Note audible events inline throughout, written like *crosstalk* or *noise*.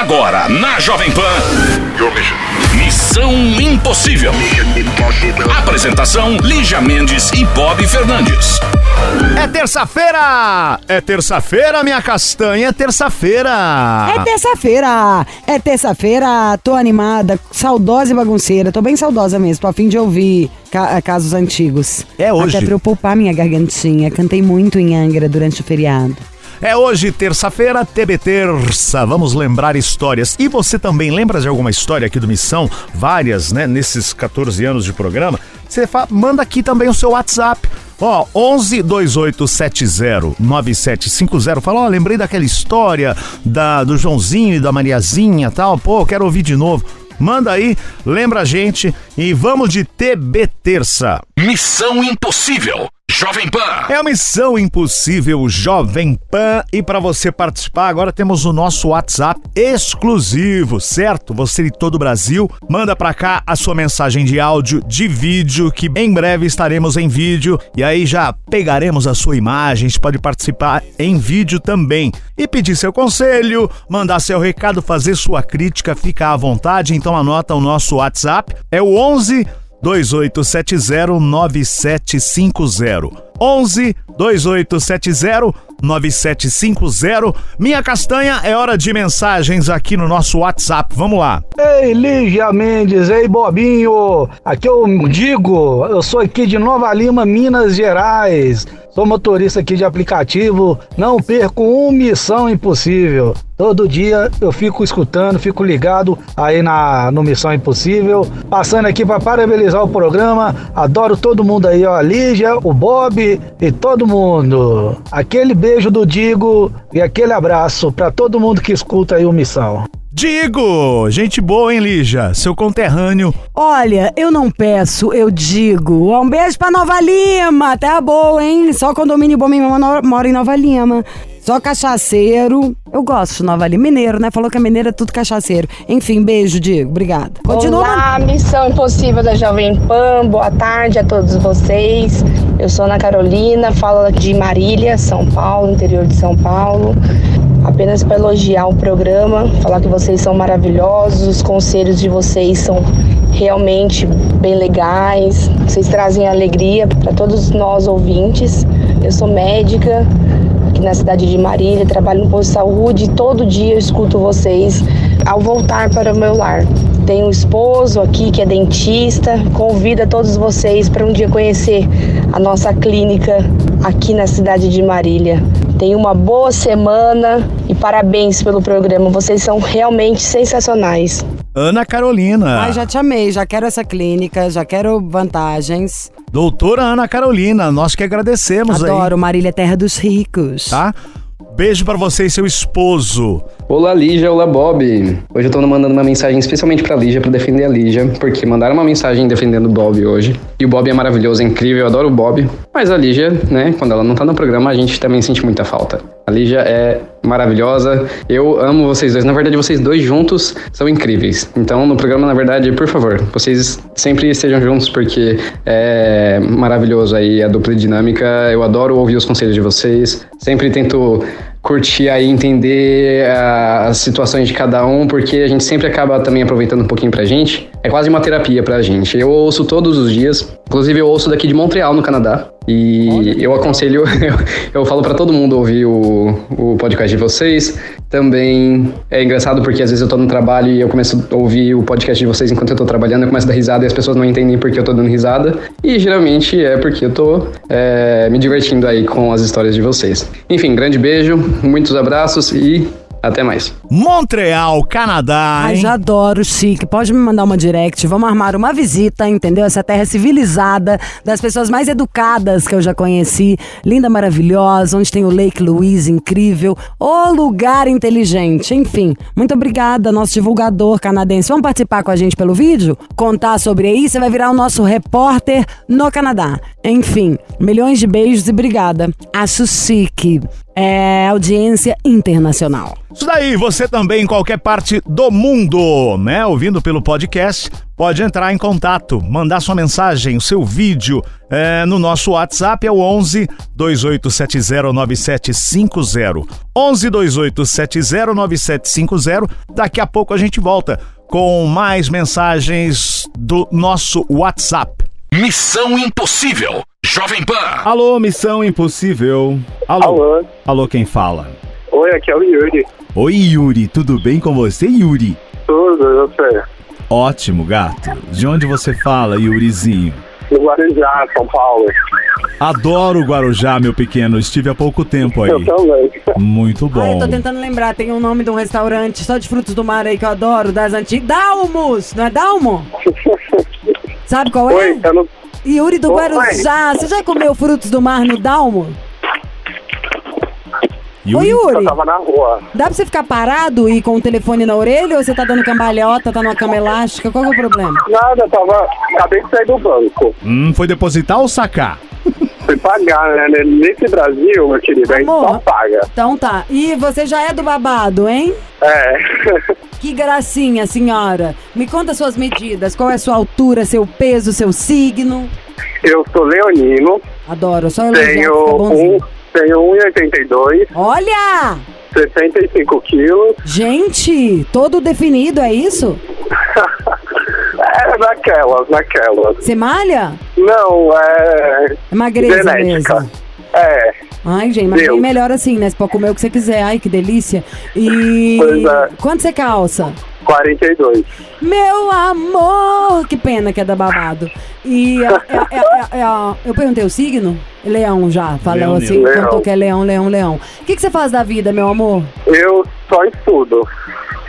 Agora, na Jovem Pan. Missão Impossível. Apresentação: Lígia Mendes e Bob Fernandes. É terça-feira! É terça-feira, minha castanha, é terça-feira! É terça-feira! É terça-feira, tô animada, saudosa e bagunceira, tô bem saudosa mesmo, tô a fim de ouvir ca casos antigos. É hoje. Até pra eu poupar minha gargantinha, cantei muito em Angra durante o feriado. É hoje, terça-feira, TB Terça. Vamos lembrar histórias. E você também lembra de alguma história aqui do Missão? Várias, né? Nesses 14 anos de programa. Você manda aqui também o seu WhatsApp. Ó, 11 2870 9750. Fala, ó, lembrei daquela história da, do Joãozinho e da Mariazinha tal. Pô, quero ouvir de novo. Manda aí, lembra a gente e vamos de TB Terça. Missão Impossível. Jovem Pan. É a Missão Impossível Jovem Pan e para você participar agora temos o nosso WhatsApp exclusivo, certo? Você de todo o Brasil, manda para cá a sua mensagem de áudio, de vídeo, que em breve estaremos em vídeo e aí já pegaremos a sua imagem, você pode participar em vídeo também. E pedir seu conselho, mandar seu recado, fazer sua crítica, fica à vontade, então anota o nosso WhatsApp, é o 11 28709750. 11 2870 9750. Minha castanha, é hora de mensagens aqui no nosso WhatsApp. Vamos lá. Ei, Lígia Mendes, ei, Bobinho. Aqui eu digo, eu sou aqui de Nova Lima, Minas Gerais. Sou motorista aqui de aplicativo, não perco uma missão impossível. Todo dia eu fico escutando, fico ligado aí na no Missão Impossível. Passando aqui para parabenizar o programa. Adoro todo mundo aí, ó. A Lígia, o Bob e todo mundo. Aquele beijo do Digo e aquele abraço para todo mundo que escuta aí o Missão. Digo! Gente boa, hein, Lígia? Seu conterrâneo. Olha, eu não peço, eu digo. Um beijo pra Nova Lima, tá boa, hein? Só condomínio bom, minha irmã mora em Nova Lima. Só cachaceiro. Eu gosto de Nova Lima. Mineiro, né? Falou que a mineira é tudo cachaceiro. Enfim, beijo, Diego. Obrigada. Continua. Olá, Missão Impossível da Jovem Pan. Boa tarde a todos vocês. Eu sou Ana Carolina, falo de Marília, São Paulo, interior de São Paulo. Apenas para elogiar o programa, falar que vocês são maravilhosos, os conselhos de vocês são realmente bem legais. Vocês trazem alegria para todos nós ouvintes. Eu sou médica, aqui na cidade de Marília, trabalho no posto de saúde todo dia eu escuto vocês ao voltar para o meu lar. Tenho um esposo aqui que é dentista, convido a todos vocês para um dia conhecer a nossa clínica aqui na cidade de Marília. Tenha uma boa semana e parabéns pelo programa, vocês são realmente sensacionais. Ana Carolina. Ai, já te amei, já quero essa clínica, já quero vantagens. Doutora Ana Carolina, nós que agradecemos Adoro, aí. Adoro, Marília Terra dos Ricos. Tá? Beijo para você e seu esposo. Olá, Lígia. Olá, Bob. Hoje eu tô mandando uma mensagem especialmente pra Lígia, pra defender a Lígia, porque mandaram uma mensagem defendendo o Bob hoje. E o Bob é maravilhoso, é incrível, eu adoro o Bob. Mas a Lígia, né, quando ela não tá no programa, a gente também sente muita falta. A Lígia é maravilhosa. Eu amo vocês dois. Na verdade, vocês dois juntos são incríveis. Então, no programa, na verdade, por favor, vocês sempre estejam juntos porque é maravilhoso aí a dupla dinâmica. Eu adoro ouvir os conselhos de vocês. Sempre tento curtir aí, entender uh, as situações de cada um, porque a gente sempre acaba também aproveitando um pouquinho pra gente. É quase uma terapia pra gente. Eu ouço todos os dias, inclusive eu ouço daqui de Montreal, no Canadá. E Olha, eu aconselho, eu, *laughs* eu falo para todo mundo ouvir o, o podcast de vocês. Também é engraçado porque às vezes eu tô no trabalho e eu começo a ouvir o podcast de vocês enquanto eu tô trabalhando, eu começo a dar risada e as pessoas não entendem porque eu tô dando risada. E geralmente é porque eu tô é, me divertindo aí com as histórias de vocês. Enfim, grande beijo, muitos abraços e até mais. Montreal, Canadá. Ai, já adoro, chique. Pode me mandar uma direct. Vamos armar uma visita, entendeu? Essa terra civilizada, das pessoas mais educadas que eu já conheci. Linda, maravilhosa, onde tem o Lake Louise, incrível. O lugar inteligente. Enfim, muito obrigada, nosso divulgador canadense. Vamos participar com a gente pelo vídeo? Contar sobre aí? Você vai virar o nosso repórter no Canadá. Enfim, milhões de beijos e obrigada. Acho chique. É audiência internacional. Isso daí, você também em qualquer parte do mundo, né? Ouvindo pelo podcast, pode entrar em contato, mandar sua mensagem, o seu vídeo é, no nosso WhatsApp, é o 11 28709750. 11 28709750. Daqui a pouco a gente volta com mais mensagens do nosso WhatsApp. Missão Impossível. Jovem Pan. Alô, Missão Impossível. Alô. Alô. Alô, quem fala? Oi, aqui é o Yuri. Oi, Yuri, tudo bem com você, Yuri? Tudo, eu sei. Ótimo, gato. De onde você fala, Yurizinho? No Guarujá, São Paulo. Adoro o Guarujá, meu pequeno. Estive há pouco tempo aí. Eu também. Muito Ah, eu bom. tô tentando lembrar, tem um nome de um restaurante só de frutos do mar aí que eu adoro, das antigas. Dalmos! Não é Dalmo? *laughs* Sabe qual é? Oi, eu não... Yuri do Oi. Guarujá. Você já comeu frutos do mar no Dalmo? Ô, Yuri, Eu Yuri, tava na rua. dá pra você ficar parado e com o telefone na orelha ou você tá dando cambalhota, tá numa cama elástica? Qual que é o problema? Nada, eu tava... Acabei de sair do banco. hum, foi depositar ou sacar? Pagar, né? Nesse Brasil, meu querido, a gente Amor. só paga. Então tá. E você já é do babado, hein? É. *laughs* Que gracinha, senhora. Me conta suas medidas. Qual é a sua altura, seu peso, seu signo? eu sou leonino, Adoro, só elogiar, tenho um... Tenho 1,82, Olha! 65 quilos. Gente, todo definido, é isso? *laughs* É, naquelas, naquelas. Você malha? Não, é... É magreza Genética. mesmo. É, Ai, gente, mas Deus. bem melhor assim, né? Você pode comer o que você quiser. Ai, que delícia. E. Pois é. Quanto você calça? 42. Meu amor! Que pena que é da babado. E é- é- é- eu perguntei o signo? Leão já. Falou assim, leão. contou que é leão, leão, leão. O que, que você faz da vida, meu amor? Eu só estudo.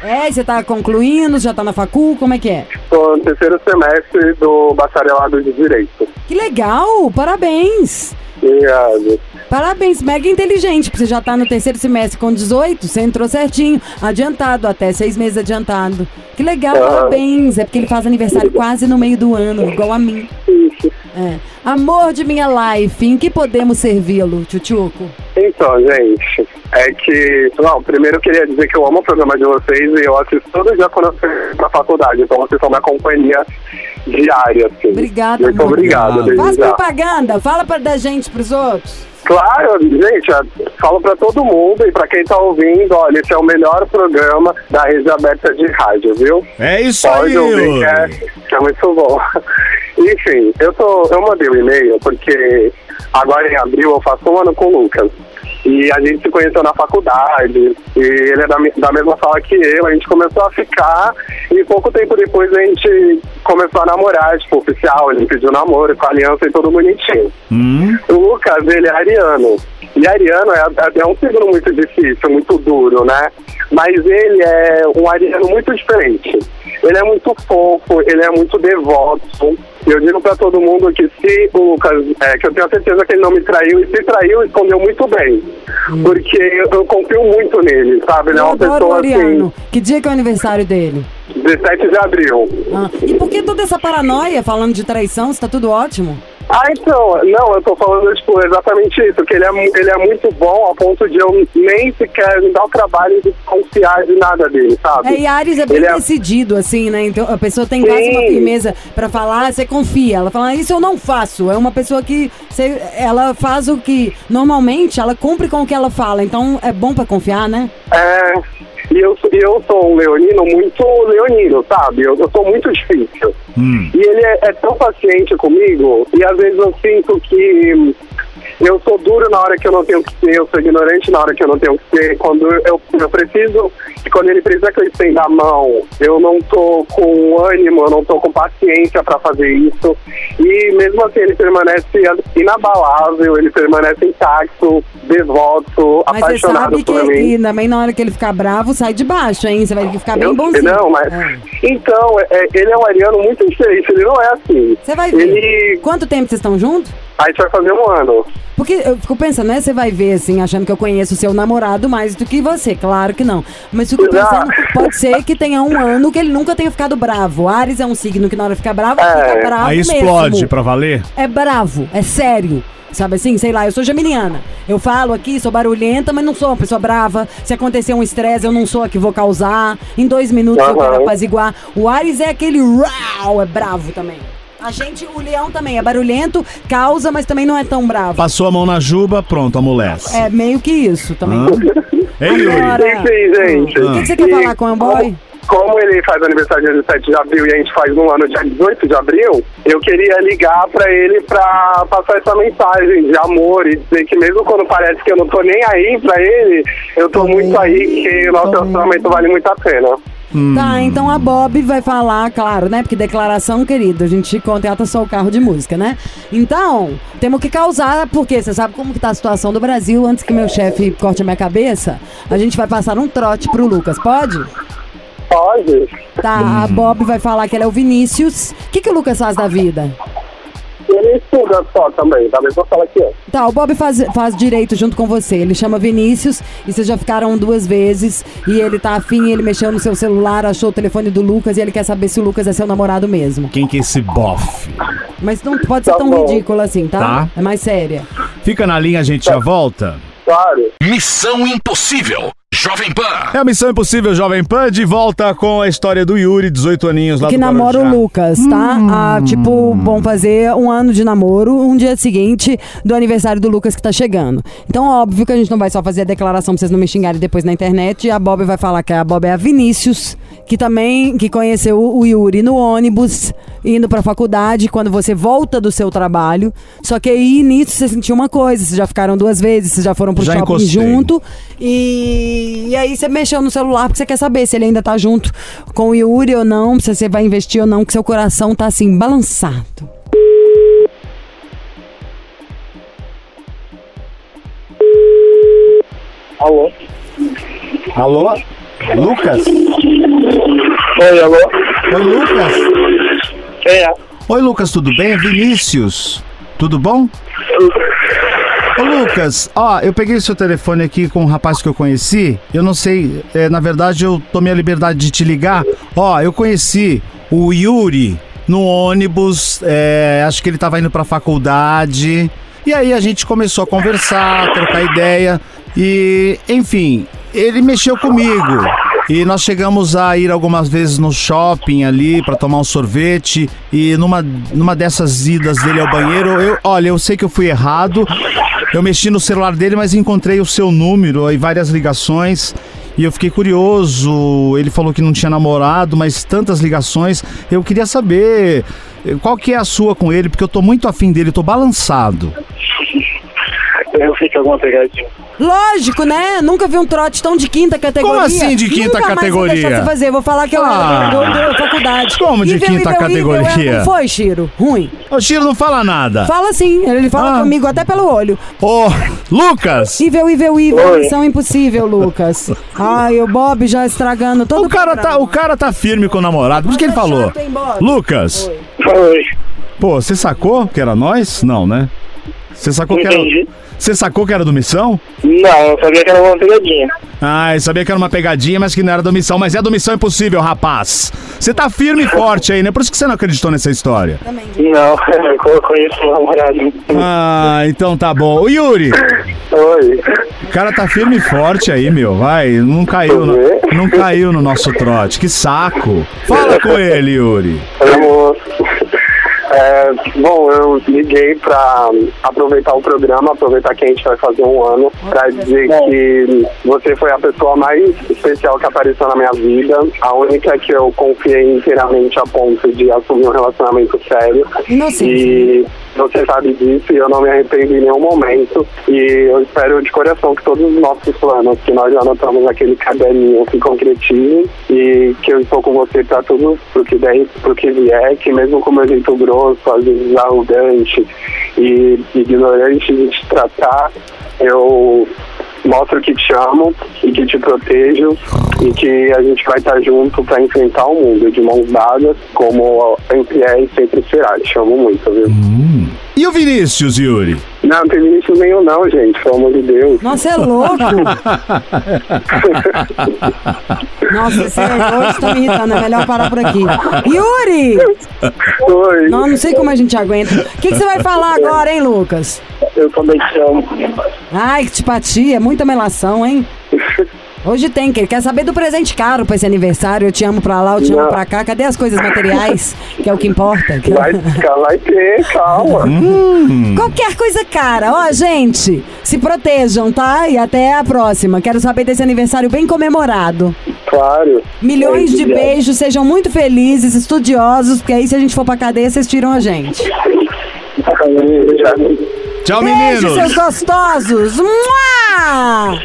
É, você tá concluindo, já tá na facul, como é que é? Estou no terceiro semestre do bacharelado de Direito. Que legal! Parabéns! Obrigado. Parabéns, mega inteligente, porque você já tá no terceiro semestre com 18, você entrou certinho, adiantado, até seis meses adiantado. Que legal, Ah. parabéns. É porque ele faz aniversário quase no meio do ano, igual a mim. Isso. É. Amor de minha life, em que podemos servi-lo, Tchutchuco? Então, gente, é que. Não, primeiro eu queria dizer que eu amo o programa de vocês e eu assisto todo dia quando eu na faculdade. Então vocês são minha companhia diária, assim. Obrigada, Muito amor. obrigado, Faz já. propaganda, fala pra, da gente pros outros. Claro, gente, eu falo pra todo mundo e pra quem tá ouvindo, olha, esse é o melhor programa da rede aberta de rádio, viu? É isso Pode aí, ouvir, que é, que é muito bom. *laughs* Enfim, eu, tô, eu mandei um e-mail porque agora em abril eu faço um ano com o Lucas. E a gente se conheceu na faculdade, e ele é da, da mesma sala que eu, a gente começou a ficar, e pouco tempo depois a gente começou a namorar, tipo, oficial, ele pediu namoro com aliança e tudo bonitinho. Hum, O Lucas, ele é ariano. E ariano é, é um signo muito difícil, muito duro, né? Mas ele é um ariano muito diferente. Ele é muito fofo, ele é muito devoto. Eu digo pra todo mundo que se o Lucas, é, que eu tenho certeza que ele não me traiu, e se traiu, escondeu muito bem. Porque eu, eu confio muito nele, sabe? Ele é uma pessoa Ariano. Que dia que é o aniversário dele? assim, 17 de abril. Ah, e por que toda essa paranoia falando de traição? Está tudo ótimo? Ah, então, não, eu tô falando, tipo, exatamente isso, que ele é, ele é muito bom a ponto de eu nem sequer me dar o trabalho de confiar de nada dele, sabe? É, e Ares é bem Ele é- decidido, assim, né? Então a pessoa tem quase uma firmeza pra falar, você confia. Ela fala, "Ah, isso eu não faço. É uma pessoa que você- ela faz o que normalmente ela cumpre com o que ela fala. Então é bom pra confiar, né? É, e eu, sou- eu sou um leonino muito leonino, sabe? Eu, eu sou muito difícil. hum. E ele é, é tão paciente comigo, e às vezes eu sinto que eu sou duro na hora que eu não tenho que ser, eu sou ignorante na hora que eu não tenho que ser. Quando eu, eu preciso, e quando ele precisa que eu estenda a mão, eu não tô com ânimo, eu não tô com paciência pra fazer isso. E mesmo assim ele permanece inabalável, ele permanece intacto, devoto, Mas você apaixonado sabe que, por mim. que também na hora que ele ficar bravo, sai de baixo, hein? Você vai ficar bem Eu- bonzinho. Não, mas. É. Então, é- ele é um ariano muito diferente, ele não é assim. Você vai ver. Ele. Quanto tempo vocês estão juntos? A gente vai fazer um ano. Porque eu fico pensando, né? Você vai ver assim, achando que eu conheço o seu namorado mais do que você. Claro que não. Mas fico pensando, pode ser que tenha um ano que ele nunca tenha ficado bravo. Ares é um signo que na hora de ficar bravo, É. fica bravo Aí explode mesmo. pra valer? É bravo, é sério. Sabe assim, sei lá, eu sou geminiana. Eu falo aqui, sou barulhenta, mas não sou uma pessoa brava. Se acontecer um estresse, eu não sou a que vou causar. Em dois minutos eu quero apaziguar. O Ares é aquele rau, é bravo também. A gente, o leão também é barulhento, causa, mas também não é tão bravo. Passou a mão na juba, pronto, amolece. É meio que isso também. Hã? Ei, Yuri. Agora- Enfim, gente. O que, que você quer E falar com o boy? Como ele faz aniversário dia 17 de abril e a gente faz um ano dia 18 de abril, eu queria ligar pra ele pra passar essa mensagem de amor e dizer que mesmo quando parece que eu não tô nem aí pra ele, eu tô muito aí, que o nosso relacionamento vale muito a pena. Tá, então a Bob vai falar, claro, né? Porque declaração, querido, a gente contrata só o carro de música, né? Então, temos que causar, porque você sabe como que tá a situação do Brasil, antes que meu chefe corte a minha cabeça, a gente vai passar um trote pro Lucas, pode? Pode? Tá, a Bob vai falar que ela é o Vinícius. O que, que o Lucas faz da vida? Ele estuda só também, tá? Mas vou falar aqui, ó. Tá, o Bob faz, faz direito junto com você. Ele chama Vinícius e vocês já ficaram duas vezes. E ele tá afim, ele mexeu no seu celular, achou o telefone do Lucas e ele quer saber se o Lucas é seu namorado mesmo. Quem que é esse bofe? Mas não pode ser Tá tão bom. ridículo assim, tá? Tá. É mais séria. Fica na linha, a gente já volta. Claro. Missão Impossível. Jovem Pan. É a Missão Impossível Jovem Pan, de volta com a história do Yuri, 18 aninhos lá que do namora o. Lucas, tá? Ah, tipo, vão fazer um ano de namoro, um dia seguinte do aniversário do Lucas que tá chegando. Então, óbvio que a gente não vai só fazer a declaração pra vocês não me xingarem depois na internet. E a Bob vai falar que a Bob é a Vinícius, que também que conheceu o Yuri no ônibus, indo pra faculdade, quando você volta do seu trabalho. Só que aí nisso você sentiu uma coisa, vocês já ficaram duas vezes, vocês já foram pro Já shopping encostei. junto. E, e aí você mexeu no celular porque você quer saber se ele ainda tá junto com o Yuri ou não, se você vai investir ou não, que seu coração tá assim, balançado. Alô? Alô? Lucas? Oi, alô? Oi, Lucas? Quem é? Oi, Lucas, tudo bem? Vinícius. Tudo bom? Ô, Lucas, ó, eu peguei seu telefone aqui com um rapaz que eu conheci. Eu não sei, é, na verdade eu tomei a liberdade de te ligar. Ó, eu conheci o Yuri no ônibus, é, acho que ele tava indo pra faculdade. E aí a gente começou a conversar, trocar ideia. E, enfim, ele mexeu comigo. E nós chegamos a ir algumas vezes no shopping ali pra tomar um sorvete. E numa, numa dessas idas dele ao banheiro, eu, olha, eu sei que eu fui errado. Eu mexi no celular dele, mas encontrei o seu número e várias ligações. E eu fiquei curioso. Ele falou que não tinha namorado, mas tantas ligações. Eu queria saber eh, qual que é a sua com ele, porque eu tô muito afim dele, tô balançado. Eu fiz alguma pegadinha. Lógico, né? Nunca vi um trote tão de quinta categoria. Como assim de quinta Nunca mais categoria? vou deixar você fazer. Vou falar que eu Ah. era faculdade. Como de quinta categoria? é- Não foi, Chiro? Ruim. Ô, Chiro, não fala nada. Fala sim. Ele fala Ah. comigo até pelo olho. Ô, Lucas! Evil, evil. Oi. Missão impossível, Lucas. Ai, o Bob já estragando todo O cara, tá, programa. o cara tá firme com o namorado, por isso que ele Mas é falou. chato, hein, Bob? Lucas, Oi. pô, você sacou que era nós? Não, né? Você sacou que era. Entendi. Você sacou que era do Missão? Não, eu sabia que era uma pegadinha. Ah, eu sabia que era uma pegadinha, mas que não era do Missão. Mas é do Missão Impossível, rapaz. Você tá firme e forte aí, né? Por isso que você não acreditou nessa história. Também. Não, *laughs* eu conheço o namorado. Ah, então tá bom. O Yuri, Oi. o cara tá firme e forte aí, meu. Vai, não caiu, no, não caiu no nosso trote. Que saco. Fala com ele, Yuri. Oi, moço. É, bom, eu liguei pra aproveitar o programa, aproveitar que a gente vai fazer um ano, pra dizer que você foi a pessoa mais especial que apareceu na minha vida, a única que eu confiei inteiramente a ponto de assumir um relacionamento sério. Inocente. E você sabe disso e eu não me arrependo em nenhum momento. E eu espero de coração que todos os nossos planos que nós já anotamos naquele caderninho se concretizem e que eu estou com você pra tudo pro que der, pro que vier, que mesmo com meu jeito grosso, às vezes arrogante e ignorante de te tratar, eu mostro que te amo e que te protejo e que a gente vai estar junto para enfrentar o mundo de mãos dadas, como sempre é e sempre será. Te amo muito, viu? E o Vinícius, Yuri? Não, não tem Vinícius nenhum não, gente, pelo amor de Deus. Nossa, é louco! *laughs* Nossa, esse hoje tá me irritando, é melhor parar por aqui. Yuri! Oi, Não, não sei como a gente aguenta. O que, que você vai falar agora, hein, Lucas? eu também te amo. Ai, que tipatia, muita melação, hein? *laughs* Hoje tem, que ele quer saber do presente caro pra esse aniversário. Eu te amo pra lá, eu te amo Não. pra cá. Cadê as coisas materiais? Que é o que importa. Vai, *laughs* vai ter, calma. Qualquer coisa cara. Ó, gente, se protejam, tá? E até a próxima. Quero saber desse aniversário bem comemorado. Claro. Milhões de Obrigado. beijos, sejam muito felizes, estudiosos, porque aí se a gente for pra cadeia, vocês tiram a gente. Tchau, Beijo, seus meninos. gostosos! Mua!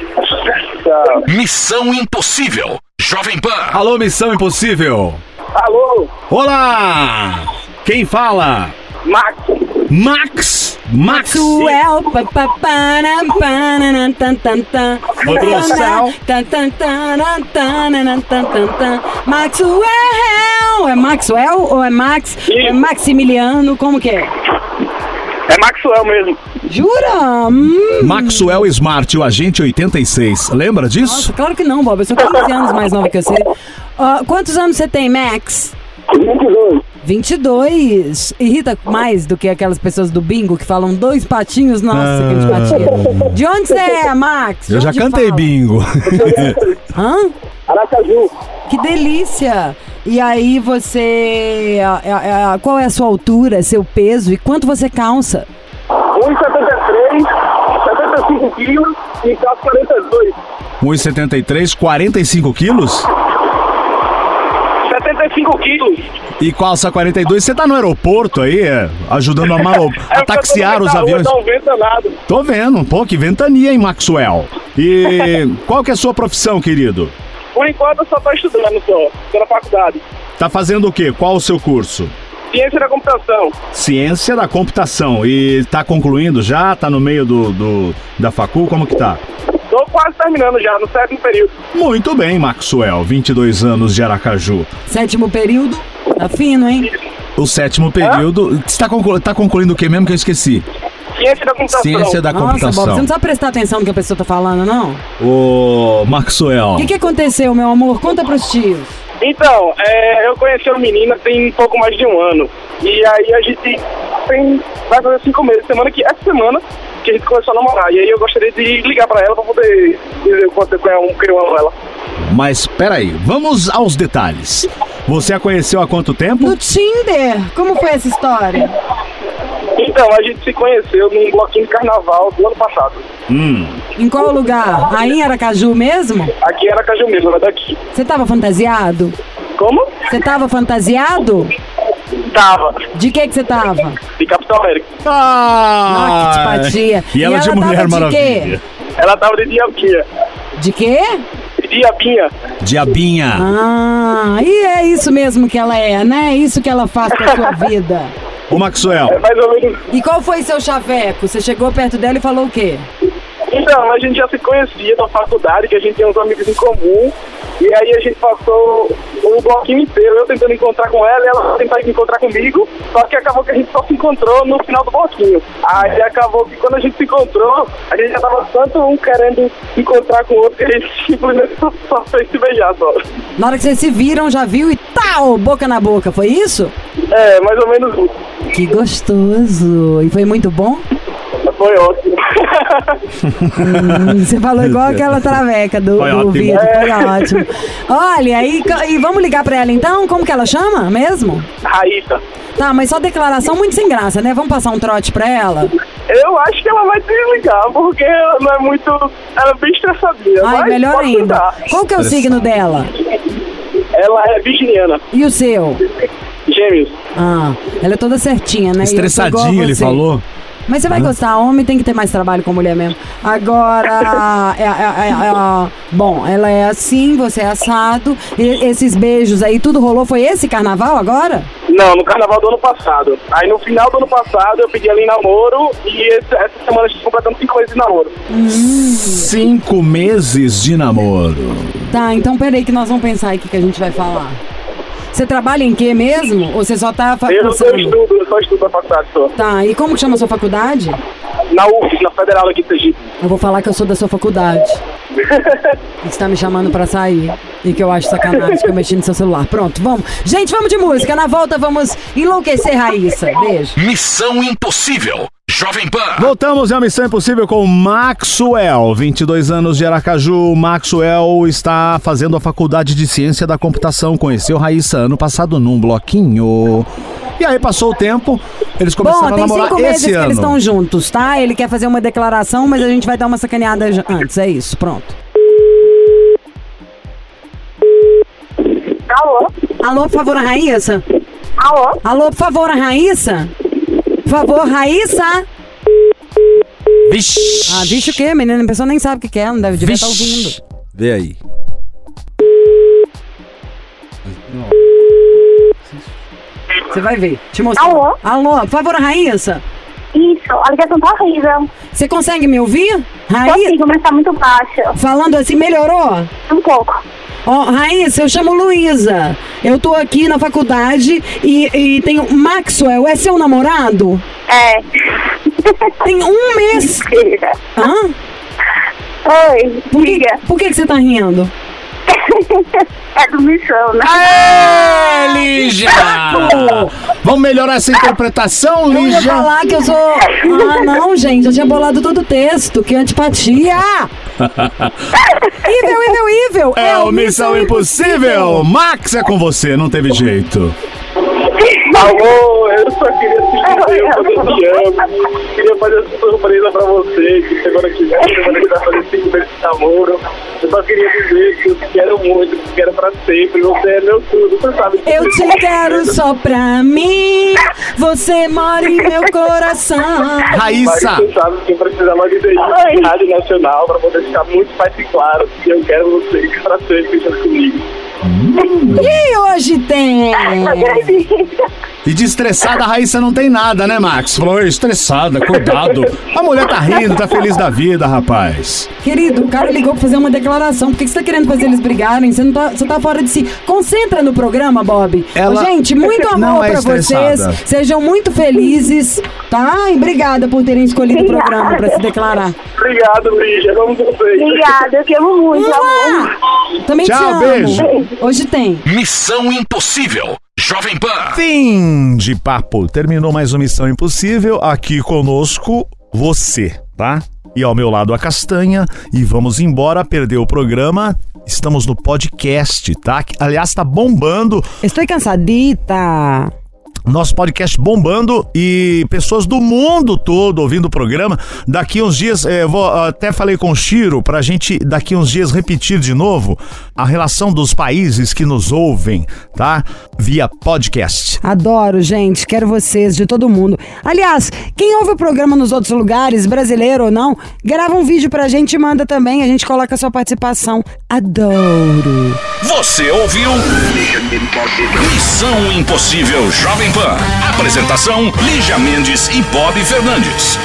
Tchau. Missão Impossível. Jovem Pan. Alô, Missão Impossível. Alô, Olá! Quem fala? Max. Max! Max! Maxwell, pa, pa, para, para, tan, tan, tan. Produção. Tan, tan, tan, tan, tan, tan, tan, tan. Maxwell! É Maxwell ou é Max? É Maximiliano, como que é? É Maxwell mesmo. Jura? Hum, Maxwell Smart, o agente 86. Lembra disso? nossa, claro que não, Bob. Eu sou 15 anos mais nova que você. Ó, quantos anos você tem, Max? 22. 22. Irrita mais do que aquelas pessoas do bingo que falam dois patinhos. Nossa, que antipatia. De onde você é, Max? De Eu já cantei fala? bingo. Hã? Aracaju. Que delícia! E aí você. a- a- a- Qual é a sua altura, seu peso e quanto você calça? 1,73, 75 quilos e calço 42. 1,73, 45 quilos 75 quilos. e calça 42. Você tá no aeroporto aí, é, ajudando a, malo, *laughs* a taxiar os aviões. Não venta nada. Tô vendo, pô, que ventania, hein, Maxwell? E *laughs* qual que é a sua profissão, querido? Por enquanto eu só tô estudando só, na faculdade. Tá fazendo o quê? Qual o seu curso? Ciência da computação. Ciência da computação. E tá concluindo já? Tá no meio do, do- da facul? Como que tá? Tô quase terminando já, no sétimo período. Muito bem, Maxwell. 22 anos de Aracaju. Sétimo período? Tá fino, hein? O sétimo período... Você tá, conclu- tá concluindo o quê mesmo que eu esqueci? Ciência da computação. Ciência da Nossa, Bob, você não precisa prestar atenção no que a pessoa tá falando, não? Ô, Maxwell. O que, que aconteceu, meu amor? Conta pros tios. Então, é, eu conheci uma menina tem pouco mais de um ano. E aí a gente tem. Vai fazer cinco meses. Semana que, essa semana que a gente começou a namorar. E aí eu gostaria de ligar pra ela pra poder dizer o quanto eu amo, que eu amo ela. Mas peraí, vamos aos detalhes. Você a conheceu há quanto tempo? No Tinder, como foi essa história? Então, a gente se conheceu num bloquinho de carnaval do ano passado. Hum. Em qual lugar? Aí em Aracaju mesmo? Aqui era Caju mesmo, era daqui. Você tava fantasiado? Como? Você tava fantasiado? Tava. De que que você tava? De Capitão América. Ah, que antipatia. E ela de ela Mulher tava de Maravilha. Ela tava de diabinha. De quê? De diabinha. Diabinha. Ah, e é isso mesmo que ela é, né? É isso que ela faz com a sua *laughs* vida. Ô, Maxwell. É mais ou menos. E qual foi seu chaveco? Você chegou perto dela e falou o quê? Então, a gente já se conhecia da faculdade, que a gente tem uns amigos em comum. E aí a gente passou um bloquinho inteiro, eu tentando encontrar com ela e ela tentando encontrar comigo. Só que acabou que a gente só se encontrou no final do bloquinho. Aí acabou que quando a gente se encontrou, a gente já tava tanto um querendo encontrar com o outro que a gente *laughs* simplesmente só, só fez se beijar só. Na hora que vocês se viram, já viu e tal, boca na boca, foi isso? É, mais ou menos isso. Que gostoso! E foi muito bom? Foi ótimo. Hum, Você falou igual aquela traveca do, Foi do vídeo, foi ótimo. Olha, e, e vamos ligar pra ela então? Como que ela chama mesmo? Raíssa. Tá, mas só declaração muito sem graça, né? Vamos passar um trote pra ela? Eu acho que ela vai desligar, porque ela não é muito. Ela é bem estressadinha. Ai, mas melhor ainda. tentar. Qual que é o signo dela? Ela é virginiana. E o seu? Gêmeos. Ah, ela é toda certinha, né? E eu sou igual a Estressadinho, ele falou. Mas você vai gostar, homem tem que ter mais trabalho com mulher mesmo. Agora, *laughs* é, é, é, é, bom, ela é assim, você é assado. E esses beijos aí, tudo rolou. Foi esse carnaval agora? Não, no carnaval do ano passado. Aí no final do ano passado eu pedi ela em namoro e esse- essa semana a gente completando cinco meses de namoro. Cinco meses de namoro. Tá, então peraí que nós vamos pensar aí o que, que a gente vai falar. Você trabalha em quê mesmo? Ou você só tá fa- Eu não sou cursando? estudo, eu só estudo na faculdade só. Tá, e como que chama a sua faculdade? Na UF, na Federal aqui de Sergipe. Eu vou falar que eu sou da sua faculdade. E *laughs* você tá me chamando pra sair. E que eu acho sacanagem que eu mexi no seu celular. Pronto, vamos. Gente, vamos de música. Na volta vamos enlouquecer Raíssa. Beijo. Missão Impossível. Jovem Pan. Voltamos à Missão Impossível com Maxwell, 22 anos de Aracaju. Maxwell está fazendo a faculdade de Ciência da Computação. Conheceu Raíssa ano passado num bloquinho. E aí passou o tempo, eles começaram Bom, a tem namorar cinco meses esse que ano. eles estão juntos, tá? Ele quer fazer uma declaração, mas a gente vai dar uma sacaneada antes. É isso, pronto. Alô? Alô, por favor, a Raíssa? Alô? Alô, por favor, a Raíssa? Por favor, Raíssa? Vixe. Ah, bicho o quê, menina? A pessoa nem sabe o que que é, não deve devia estar ouvindo. Vê aí. Você vai ver. Te mostrar. Alô? Alô, por favor, Raíssa? Isso, a ligação tá horrível. Você consegue me ouvir? Raíssa? Consigo, mas tá muito baixa. Falando assim, melhorou? Um pouco. Ó, Raíssa, eu chamo Luísa. Eu tô aqui na faculdade e, e tenho Maxwell, é seu namorado? É. Tem um mês. Mentira. Hã? Oi, diga. Por que, que você tá rindo? *laughs* é do missão, né? Aê, Lígia! Vamos melhorar essa interpretação, Eu ia Lígia? falar que eu sou. Ah, não, gente, eu tinha bolado todo o texto. Que antipatia! Evil, evil, evil! É o Missão Impossível! Max é com você, não teve jeito. Alô, eu só queria te dizer que eu te amo. Queria fazer essa surpresa pra você, que semana que vem, semana que vai fazer cinco meses de namoro. Eu só queria dizer que eu te quero muito, que te quero pra sempre. Você é meu tudo, você sabe que Eu te quero só pra mim. Você mora em meu coração. Mas Raíssa! você sabe que precisa mais de. Rádio Nacional pra poder ficar muito mais claro que eu quero você pra sempre junto comigo. E hoje tem. E de estressada a Raíssa não tem nada, né, Max? Falou, "Oi, estressada, cuidado. A mulher tá rindo, tá feliz da vida, rapaz. Querido, o cara ligou pra fazer uma declaração. Por que que você tá querendo fazer eles brigarem? Você, não tá, você tá fora de si. Concentra no programa, Bob. Ela Gente, muito amor é pra vocês. Sejam muito felizes, tá? E obrigada por terem escolhido o programa pra se declarar. Obrigado, Lígia. Vamos vocês. Obrigada, eu te amo muito, amor. Também Tchau, te amo. beijo. Hoje tem. Missão Impossível. Jovem Pan. Fim de papo. Terminou mais uma Missão Impossível. Aqui conosco, você, tá? E ao meu lado a Castanha. E vamos embora, perder o programa. Estamos no podcast, tá? Que, Aliás, tá bombando. Estou cansadita. Nosso podcast bombando e pessoas do mundo todo ouvindo o programa. Daqui uns dias, eu vou até falei com o Chiro pra gente daqui uns dias repetir de novo a relação dos países que nos ouvem, tá? Via podcast. Adoro, gente. Quero vocês, de todo mundo. Aliás, quem ouve o programa nos outros lugares, brasileiro ou não, grava um vídeo pra gente e manda também. A gente coloca a sua participação. Adoro. Você ouviu? Missão Impossível Jovem Pan. Apresentação: Lígia Mendes e Bob Fernandes.